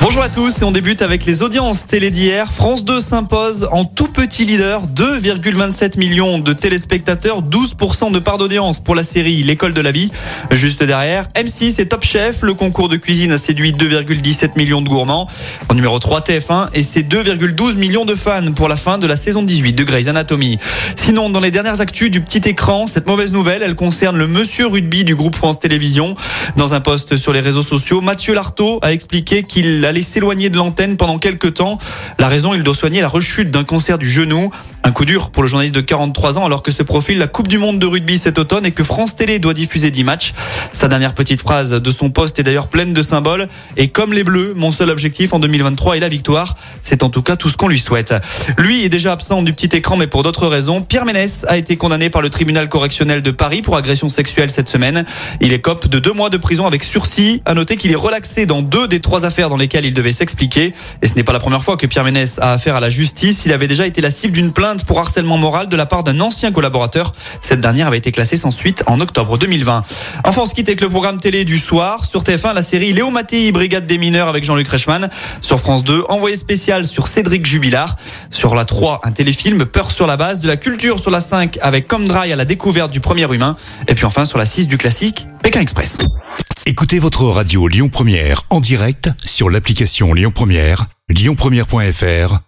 Bonjour à tous et on débute avec les audiences télé d'hier. France 2 s'impose en tout petit leader, 2,27 millions de téléspectateurs, 12% de part d'audience pour la série L'école de la vie. Juste derrière, M6 et Top Chef, le concours de cuisine a séduit 2,17 millions de gourmands. En numéro 3, TF1 et ses 2,12 millions de fans pour la fin de la saison 18 de Grey's Anatomy. Sinon, dans les dernières actus du petit écran, cette mauvaise nouvelle, elle concerne le monsieur rugby du groupe France Télévisions. Dans un post sur les réseaux sociaux, Mathieu Lartaud a expliqué qu'il allait s'éloigner de l'antenne pendant quelques temps. La raison, il doit soigner la rechute d'un cancer du genou. Un coup dur pour le journaliste de 43 ans alors que se profile la Coupe du Monde de rugby cet automne et que France Télé doit diffuser 10 matchs. Sa dernière petite phrase de son poste est d'ailleurs pleine de symboles. Et comme les Bleus, mon seul objectif en 2023 est la victoire. C'est en tout cas tout ce qu'on lui souhaite. Lui est déjà absent du petit écran mais pour d'autres raisons. Pierre Ménès a été condamné par le tribunal correctionnel de Paris pour agression sexuelle cette semaine. Il écope de deux mois de prison avec sursis. À noter qu'il est relaxé dans deux des trois affaires dans lesquelles il devait s'expliquer. Et ce n'est pas la première fois que Pierre Ménès a affaire à la justice. Il avait déjà été la cible d'une pour harcèlement moral de la part d'un ancien collaborateur. Cette dernière avait été classée sans suite en octobre 2020. Enfin, on se quitte avec le programme télé du soir. Sur TF1, la série Léo Mattei, Brigade des mineurs avec Jean-Luc Reichmann. Sur France 2, envoyé spécial sur Cédric Jubilard. Sur la 3, un téléfilm Peur sur la base. De la culture sur la 5 avec Comme à la découverte du premier humain. Et puis enfin, sur la 6 du classique Pékin Express. Écoutez votre radio Lyon Première en direct sur l'application Lyon Première, lyonpremière.fr